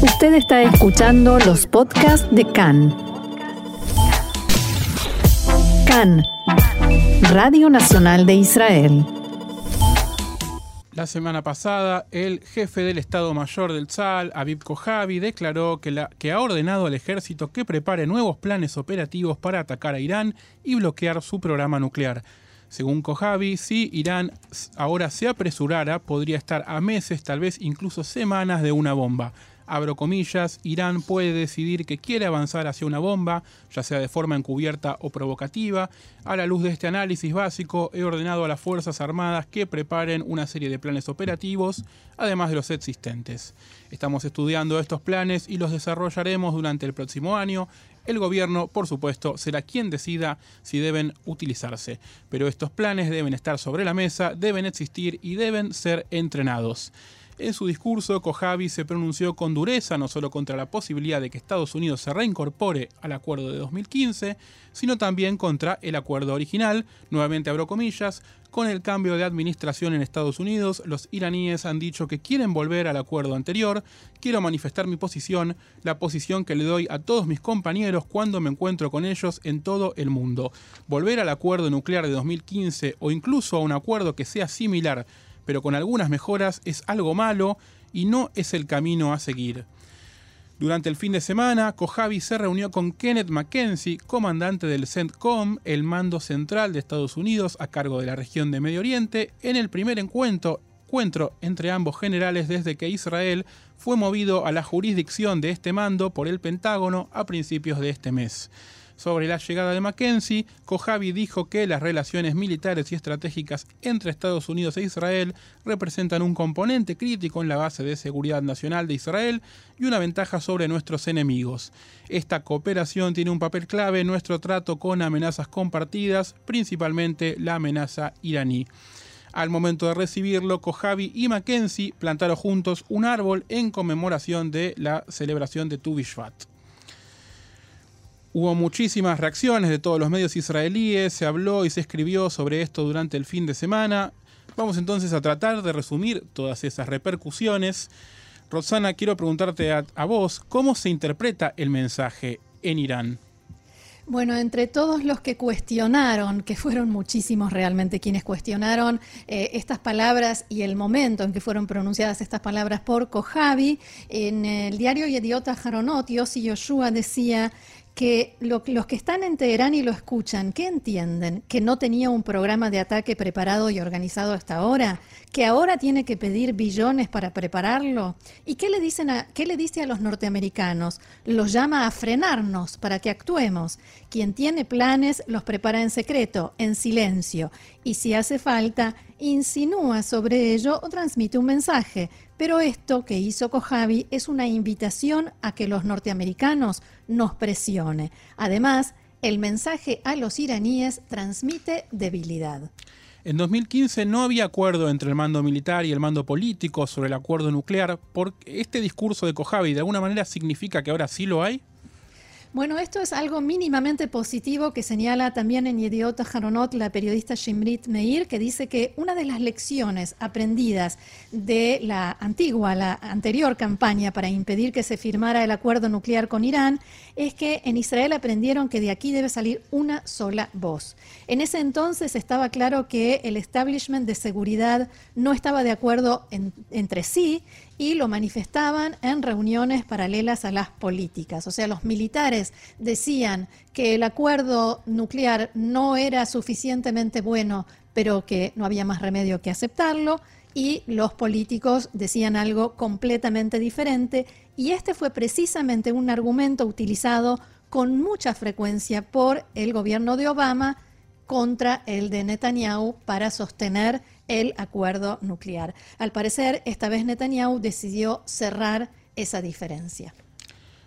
Usted está escuchando los podcasts de CAN. CAN, Radio Nacional de Israel. La semana pasada, el jefe del Estado Mayor del Tzal, Aviv Kojavi, declaró que, la, que ha ordenado al ejército que prepare nuevos planes operativos para atacar a Irán y bloquear su programa nuclear. Según Kojavi, si Irán ahora se apresurara, podría estar a meses, tal vez incluso semanas de una bomba abro comillas, Irán puede decidir que quiere avanzar hacia una bomba, ya sea de forma encubierta o provocativa. A la luz de este análisis básico, he ordenado a las Fuerzas Armadas que preparen una serie de planes operativos, además de los existentes. Estamos estudiando estos planes y los desarrollaremos durante el próximo año. El gobierno, por supuesto, será quien decida si deben utilizarse, pero estos planes deben estar sobre la mesa, deben existir y deben ser entrenados. En su discurso, Kojavi se pronunció con dureza no solo contra la posibilidad de que Estados Unidos se reincorpore al acuerdo de 2015, sino también contra el acuerdo original, nuevamente abro comillas, con el cambio de administración en Estados Unidos, los iraníes han dicho que quieren volver al acuerdo anterior, quiero manifestar mi posición, la posición que le doy a todos mis compañeros cuando me encuentro con ellos en todo el mundo. Volver al acuerdo nuclear de 2015 o incluso a un acuerdo que sea similar pero con algunas mejoras es algo malo y no es el camino a seguir. Durante el fin de semana, Kojavi se reunió con Kenneth Mackenzie, comandante del CENTCOM, el mando central de Estados Unidos a cargo de la región de Medio Oriente, en el primer encuentro, encuentro entre ambos generales desde que Israel fue movido a la jurisdicción de este mando por el Pentágono a principios de este mes. Sobre la llegada de Mackenzie, Kojavi dijo que las relaciones militares y estratégicas entre Estados Unidos e Israel representan un componente crítico en la base de seguridad nacional de Israel y una ventaja sobre nuestros enemigos. Esta cooperación tiene un papel clave en nuestro trato con amenazas compartidas, principalmente la amenaza iraní. Al momento de recibirlo, Kojavi y Mackenzie plantaron juntos un árbol en conmemoración de la celebración de Tu Bishvat. Hubo muchísimas reacciones de todos los medios israelíes, se habló y se escribió sobre esto durante el fin de semana. Vamos entonces a tratar de resumir todas esas repercusiones. Rosana, quiero preguntarte a, vos, ¿cómo se interpreta el mensaje en Irán? Bueno, entre todos los que cuestionaron, que fueron muchísimos realmente quienes cuestionaron eh, estas palabras y el momento en que fueron pronunciadas estas palabras por Kojavi, en el diario Yediota Haronot, Yossi Yoshua decía que los que están en Teherán y lo escuchan, ¿qué entienden? ¿Que no tenía un programa de ataque preparado y organizado hasta ahora? ¿Que ahora tiene que pedir billones para prepararlo? ¿Y qué le, dicen a, qué le dice a los norteamericanos? Los llama a frenarnos para que actuemos. Quien tiene planes los prepara en secreto, en silencio, y si hace falta, insinúa sobre ello o transmite un mensaje, pero esto que hizo Kojavi es una invitación a que los norteamericanos nos presione. Además, el mensaje a los iraníes transmite debilidad. En 2015 no había acuerdo entre el mando militar y el mando político sobre el acuerdo nuclear. porque este discurso de Kojavi de alguna manera significa que ahora sí lo hay? Bueno, esto es algo mínimamente positivo que señala también en Yediot Haronot la periodista Shimrit Meir, que dice que una de las lecciones aprendidas de la antigua, la anterior campaña para impedir que se firmara el acuerdo nuclear con Irán es que en Israel aprendieron que de aquí debe salir una sola voz. En ese entonces estaba claro que el establishment de seguridad no estaba de acuerdo entre sí y lo manifestaban en reuniones paralelas a las políticas. O sea, los militares decían que el acuerdo nuclear no era suficientemente bueno, pero que no había más remedio que aceptarlo, y los políticos decían algo completamente diferente, y este fue precisamente un argumento utilizado con mucha frecuencia por el gobierno de Obama contra el de Netanyahu para sostener el acuerdo nuclear. Al parecer, esta vez Netanyahu decidió cerrar esa diferencia.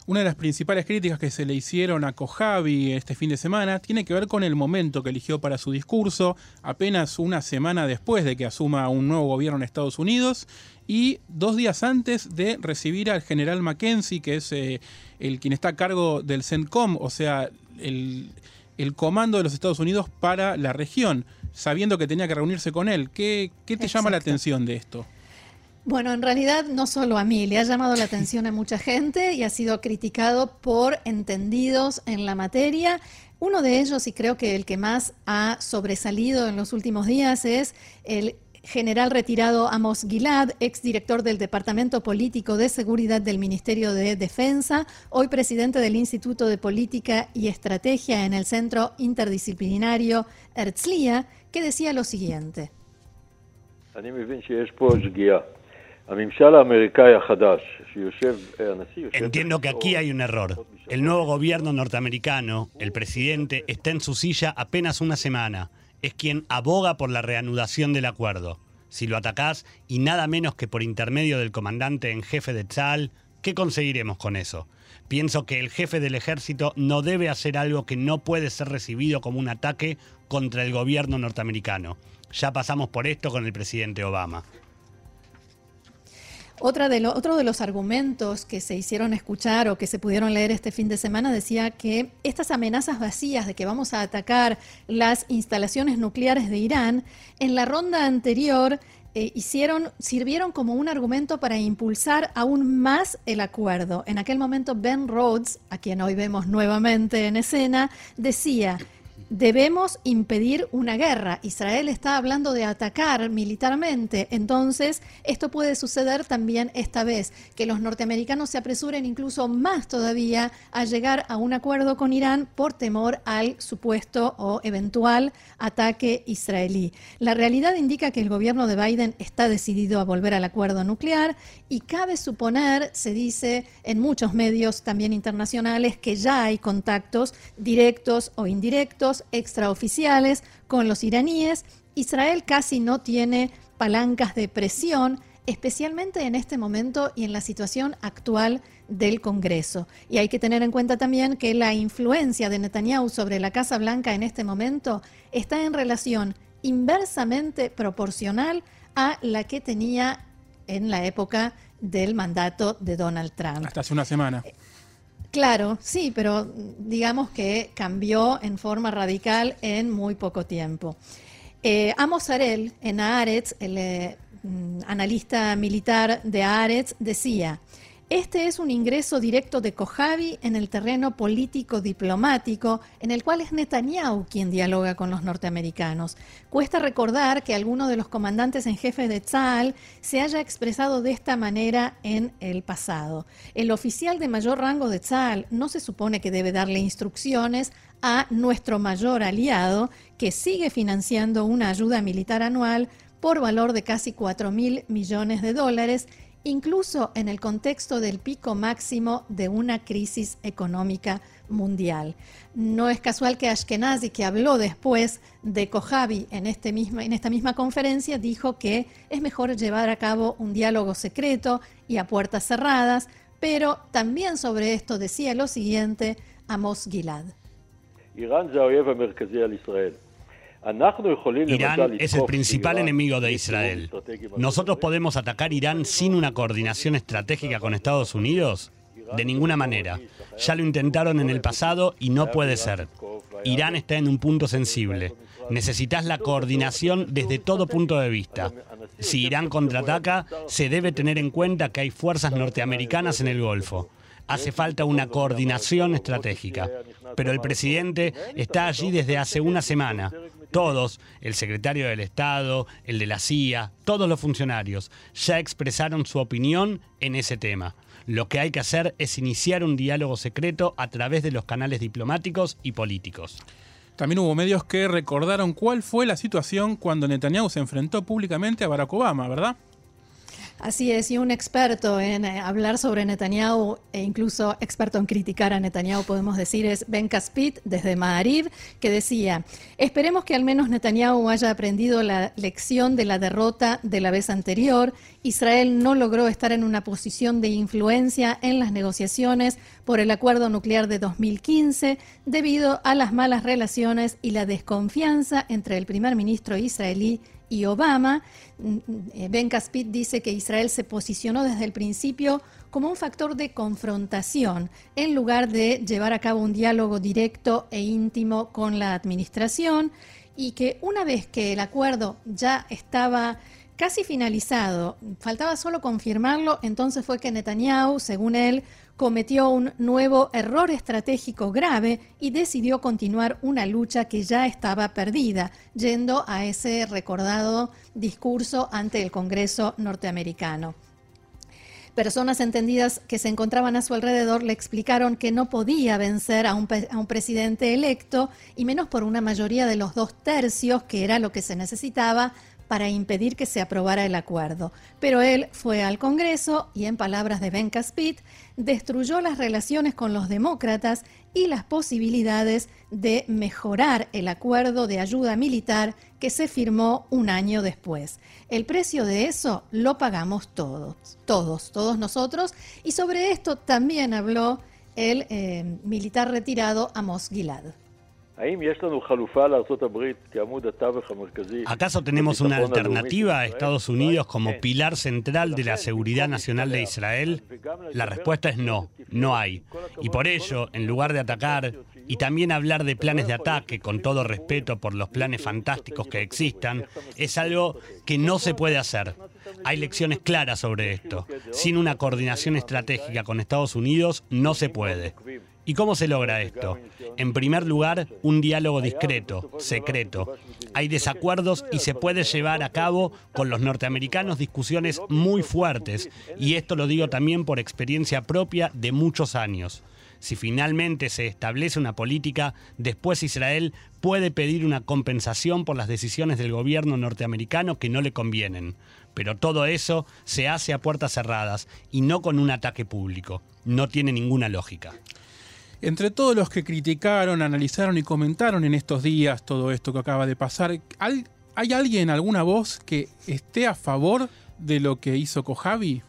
Una de las principales críticas que se le hicieron a Kojavi este fin de semana tiene que ver con el momento que eligió para su discurso, apenas una semana después de que asuma un nuevo gobierno en Estados Unidos y dos días antes de recibir al general Mackenzie, que es eh, el quien está a cargo del CENTCOM, o sea, el, el comando de los Estados Unidos para la región, sabiendo que tenía que reunirse con él. ¿Qué, te llama la atención de esto? Bueno, en realidad no solo a mí, le ha llamado la atención a mucha gente y ha sido criticado por entendidos en la materia. Uno de ellos, y creo que el que más ha sobresalido en los últimos días, es el general retirado Amos Gilad, exdirector del Departamento Político de Seguridad del Ministerio de Defensa, hoy presidente del Instituto de Política y Estrategia en el Centro Interdisciplinario Herzliya, que decía lo siguiente. Entiendo que aquí hay un error. El nuevo gobierno norteamericano, el presidente, está en su silla apenas una semana. Es quien aboga por la reanudación del acuerdo. Si lo atacás y nada menos que por intermedio del comandante en jefe de Tzal, ¿qué conseguiremos con eso? Pienso que el jefe del ejército no debe hacer algo que no puede ser recibido como un ataque contra el gobierno norteamericano. Ya pasamos por esto con el presidente Obama. Otra de otro de los argumentos que se hicieron escuchar o que se pudieron leer este fin de semana decía que estas amenazas vacías de que vamos a atacar las instalaciones nucleares de Irán, en la ronda anterior eh, hicieron, sirvieron como un argumento para impulsar aún más el acuerdo. En aquel momento Ben Rhodes, a quien hoy vemos nuevamente en escena, decía debemos impedir una guerra. Israel está hablando de atacar militarmente, entonces esto puede suceder también esta vez, que los norteamericanos se apresuren incluso más todavía a llegar a un acuerdo con Irán por temor al supuesto o eventual ataque israelí. La realidad indica que el gobierno de Biden está decidido a volver al acuerdo nuclear y cabe suponer, se dice en muchos medios también internacionales, que ya hay contactos directos o indirectos extraoficiales con los iraníes, Israel casi no tiene palancas de presión, especialmente en este momento y en la situación actual del Congreso. Y hay que tener en cuenta también que la influencia de Netanyahu sobre la Casa Blanca en este momento está en relación inversamente proporcional a la que tenía en la época del mandato de Donald Trump. Hasta hace una semana. Claro, sí, pero digamos que cambió en forma radical en muy poco tiempo. Eh, Amos Arel, en Aretz, el eh, mm, analista militar de Aretz, decía, este es un ingreso directo de Kojavi en el terreno político-diplomático, en el cual es Netanyahu quien dialoga con los norteamericanos. Cuesta recordar que alguno de los comandantes en jefe de Tzal se haya expresado de esta manera en el pasado. El oficial de mayor rango de Tzal no se supone que debe darle instrucciones a nuestro mayor aliado, que sigue financiando una ayuda militar anual por valor de casi 4 mil millones de dólares incluso en el contexto del pico máximo de una crisis económica mundial. No es casual que Ashkenazi, que habló después de Kojavi en, este en esta misma conferencia, dijo que es mejor llevar a cabo un diálogo secreto y a puertas cerradas, pero también sobre esto decía lo siguiente Amos Gilad. Irán es el principal enemigo de Israel. ¿Nosotros podemos atacar Irán sin una coordinación estratégica con Estados Unidos? De ninguna manera. Ya lo intentaron en el pasado y no puede ser. Irán está en un punto sensible. Necesitas la coordinación desde todo punto de vista. Si Irán contraataca, se debe tener en cuenta que hay fuerzas norteamericanas en el Golfo. Hace falta una coordinación estratégica. Pero el presidente está allí desde hace una semana todos, el secretario del Estado, el de la CIA, todos los funcionarios, ya expresaron su opinión en ese tema. Lo que hay que hacer es iniciar un diálogo secreto a través de los canales diplomáticos y políticos. También hubo medios que recordaron cuál fue la situación cuando Netanyahu se enfrentó públicamente a Barack Obama, ¿verdad? Así es, y un experto en eh, hablar sobre Netanyahu e incluso experto en criticar a Netanyahu, podemos decir, es Ben Caspit desde Maariv, que decía, esperemos que al menos Netanyahu haya aprendido la lección de la derrota de la vez anterior. Israel no logró estar en una posición de influencia en las negociaciones por el acuerdo nuclear de 2015 debido a las malas relaciones y la desconfianza entre el primer ministro israelí y Obama. Mm, ben Caspit dice que Israel se posicionó desde el principio como un factor de confrontación en lugar de llevar a cabo un diálogo directo e íntimo con la administración y que una vez que el acuerdo ya estaba casi finalizado, faltaba solo confirmarlo, entonces fue que Netanyahu, según él, cometió un nuevo error estratégico grave y decidió continuar una lucha que ya estaba perdida, yendo a ese recordado discurso ante el Congreso norteamericano. Personas entendidas que se encontraban a su alrededor le explicaron que no podía vencer a un, a un, presidente electo, y menos por una mayoría de los dos tercios, que era lo que se necesitaba para impedir que se aprobara el acuerdo. Pero él fue al Congreso y, en palabras de Ben Caspit, destruyó las relaciones con los demócratas y las posibilidades de mejorar el acuerdo de ayuda militar que se firmó un año después. El precio de eso lo pagamos todos, todos, todos nosotros. Y sobre esto también habló el eh, militar retirado Amos Gilad. ¿Acaso tenemos una alternativa a Estados Unidos como pilar central de la seguridad nacional de Israel? La respuesta es no, no hay. Y por ello, en lugar de atacar y también hablar de planes de ataque, con todo respeto por los planes fantásticos que existan, es algo que no se puede hacer. Hay lecciones claras sobre esto. Sin una coordinación estratégica con Estados Unidos no se puede. ¿Y cómo se logra esto? En primer lugar, un diálogo discreto, secreto. Hay desacuerdos y se puede llevar a cabo con los norteamericanos discusiones muy fuertes, y esto lo digo también por experiencia propia de muchos años. Si finalmente se establece una política, después Israel puede pedir una compensación por las decisiones del gobierno norteamericano que no le convienen. Pero todo eso se hace a puertas cerradas y no con un ataque público. No tiene ninguna lógica. Entre todos los que criticaron, analizaron y comentaron en estos días todo esto que acaba de pasar, ¿hay, alguien, alguna voz que esté a favor de lo que hizo Kojavi?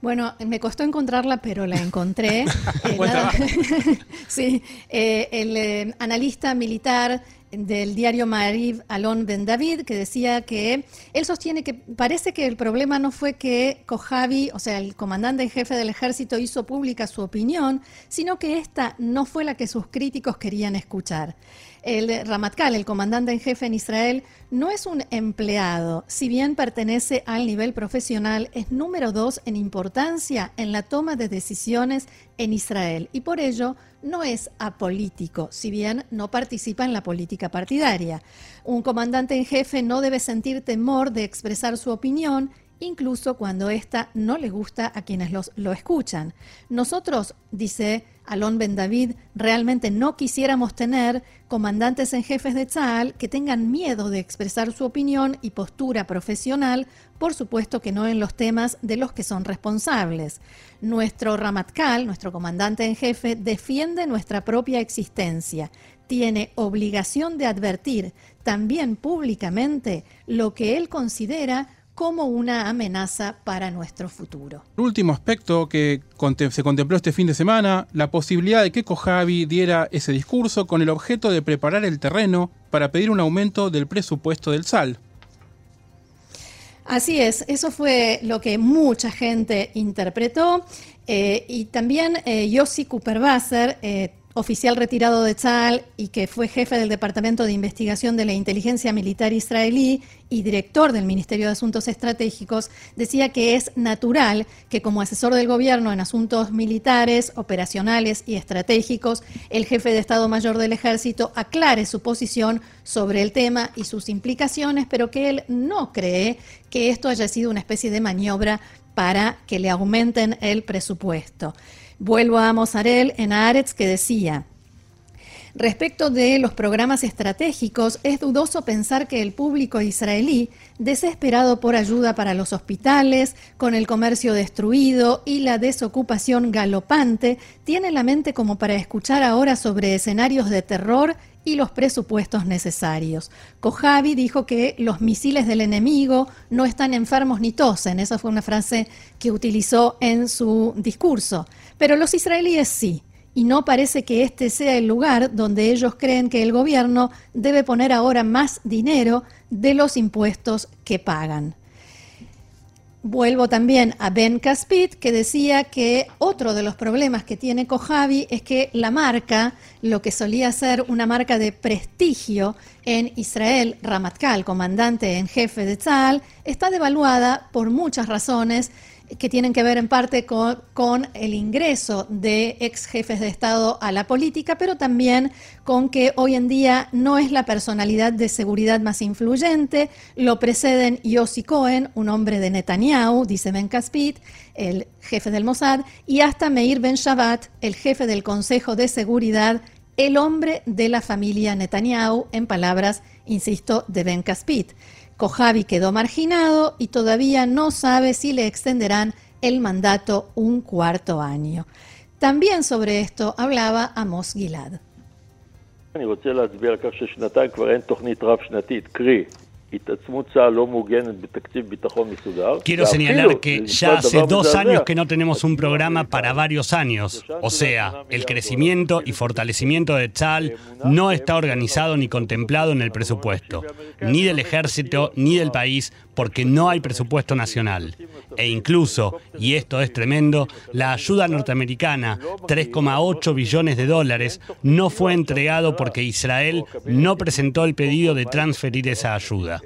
Bueno, me costó encontrarla, pero la encontré. Eh, sí, eh, el eh, analista militar del diario Mariv Alon Ben David, que decía que él sostiene que parece que el problema no fue que Kojavi, o sea, el comandante en jefe del ejército, hizo pública su opinión, sino que esta no fue la que sus críticos querían escuchar. El Ramatkal, el comandante en jefe en Israel, no es un empleado. Si bien pertenece al nivel profesional, es número dos en importancia en la toma de decisiones en Israel y por ello no es apolítico, si bien no participa en la política partidaria. Un comandante en jefe no debe sentir temor de expresar su opinión incluso cuando ésta no le gusta a quienes los, lo escuchan. Nosotros, dice Alon Ben David, realmente no quisiéramos tener comandantes en jefes de Tzal que tengan miedo de expresar su opinión y postura profesional, por supuesto que no en los temas de los que son responsables. Nuestro Ramatkal, nuestro comandante en jefe, defiende nuestra propia existencia. Tiene obligación de advertir también públicamente lo que él considera como una amenaza para nuestro futuro. El último aspecto que se contempló este fin de semana, la posibilidad de que Kojavi diera ese discurso con el objeto de preparar el terreno para pedir un aumento del presupuesto del SAL. Así es, eso fue lo que mucha gente interpretó eh, y también eh, Yossi Cooper-Basser, eh, oficial retirado de Tzal y que fue jefe del Departamento de Investigación de la Inteligencia Militar Israelí y director del Ministerio de Asuntos Estratégicos, decía que es natural que como asesor del gobierno en asuntos militares, operacionales y estratégicos, el jefe de Estado Mayor del Ejército aclare su posición sobre el tema y sus implicaciones, pero que él no cree que esto haya sido una especie de maniobra para que le aumenten el presupuesto. Vuelvo a Mozarel en Aretz que decía, Respecto de los programas estratégicos, es dudoso pensar que el público israelí, desesperado por ayuda para los hospitales, con el comercio destruido y la desocupación galopante, tiene la mente como para escuchar ahora sobre escenarios de terror y los presupuestos necesarios. Kojavi dijo que los misiles del enemigo no están enfermos ni tosen. Esa fue una frase que utilizó en su discurso. Pero los israelíes sí, y no parece que este sea el lugar donde ellos creen que el gobierno debe poner ahora más dinero de los impuestos que pagan. Vuelvo también a Ben Caspit, que decía que otro de los problemas que tiene Kojavi es que la marca, lo que solía ser una marca de prestigio en Israel, Ramatkal, comandante en jefe de Tzal, está devaluada por muchas razones que tienen que ver en parte con, el ingreso de ex jefes de Estado a la política, pero también con que hoy en día no es la personalidad de seguridad más influyente. Lo preceden Yossi Cohen, un hombre de Netanyahu, dice Ben Caspit, el jefe del Mossad, y hasta Meir Ben Shabbat, el jefe del Consejo de Seguridad, el hombre de la familia Netanyahu, en palabras, insisto, de Ben Caspit. Kojavi quedó marginado y todavía no sabe si le extenderán el mandato un cuarto año. También sobre esto hablaba Amos Gilad. Quiero señalar que ya hace dos años que no tenemos un programa para varios años. O sea, el crecimiento y fortalecimiento de Tzal no está organizado ni contemplado en el presupuesto, ni del ejército ni del país, porque no hay presupuesto nacional. E incluso, y esto es tremendo, la ayuda norteamericana, 3,8 billones de dólares, no fue entregado porque Israel no presentó el pedido de transferir esa ayuda.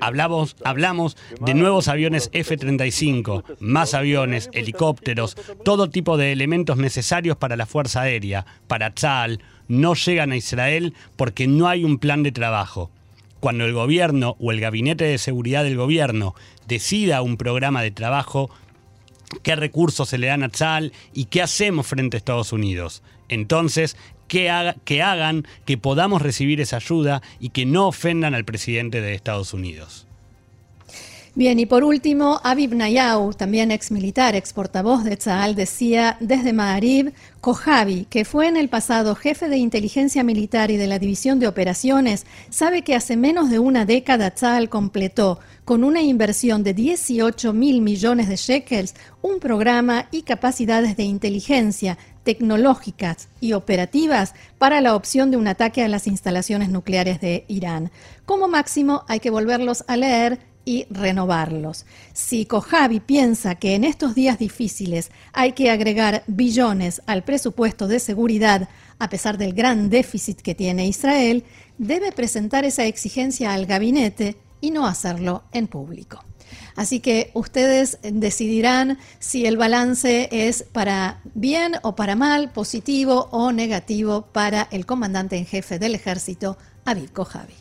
Hablamos, hablamos de nuevos aviones F-35, más aviones, helicópteros, todo tipo de elementos necesarios para la Fuerza Aérea, para Tzal, no llegan a Israel porque no hay un plan de trabajo cuando el gobierno o el gabinete de seguridad del gobierno decida un programa de trabajo, qué recursos se le dan a Tzal y qué hacemos frente a Estados Unidos. Entonces, que, que hagan que podamos recibir esa ayuda y que no ofendan al presidente de Estados Unidos. Bien, y por último, Aviv Nayau, también ex militar, ex portavoz de Tzal, decía desde Maarib, Kojavi, que fue en el pasado jefe de inteligencia militar y de la división de operaciones, sabe que hace menos de una década Tzal completó, con una inversión de 18 mil millones de shekels, un programa y capacidades de inteligencia tecnológicas y operativas para la opción de un ataque a las instalaciones nucleares de Irán. Como máximo, hay que volverlos a leer y renovarlos. Si Kojavi piensa que en estos días difíciles hay que agregar billones al presupuesto de seguridad, a pesar del gran déficit que tiene Israel, debe presentar esa exigencia al gabinete y no hacerlo en público. Así que ustedes decidirán si el balance es para bien o para mal, positivo o negativo para el comandante en jefe del ejército, Aviv Kojavi.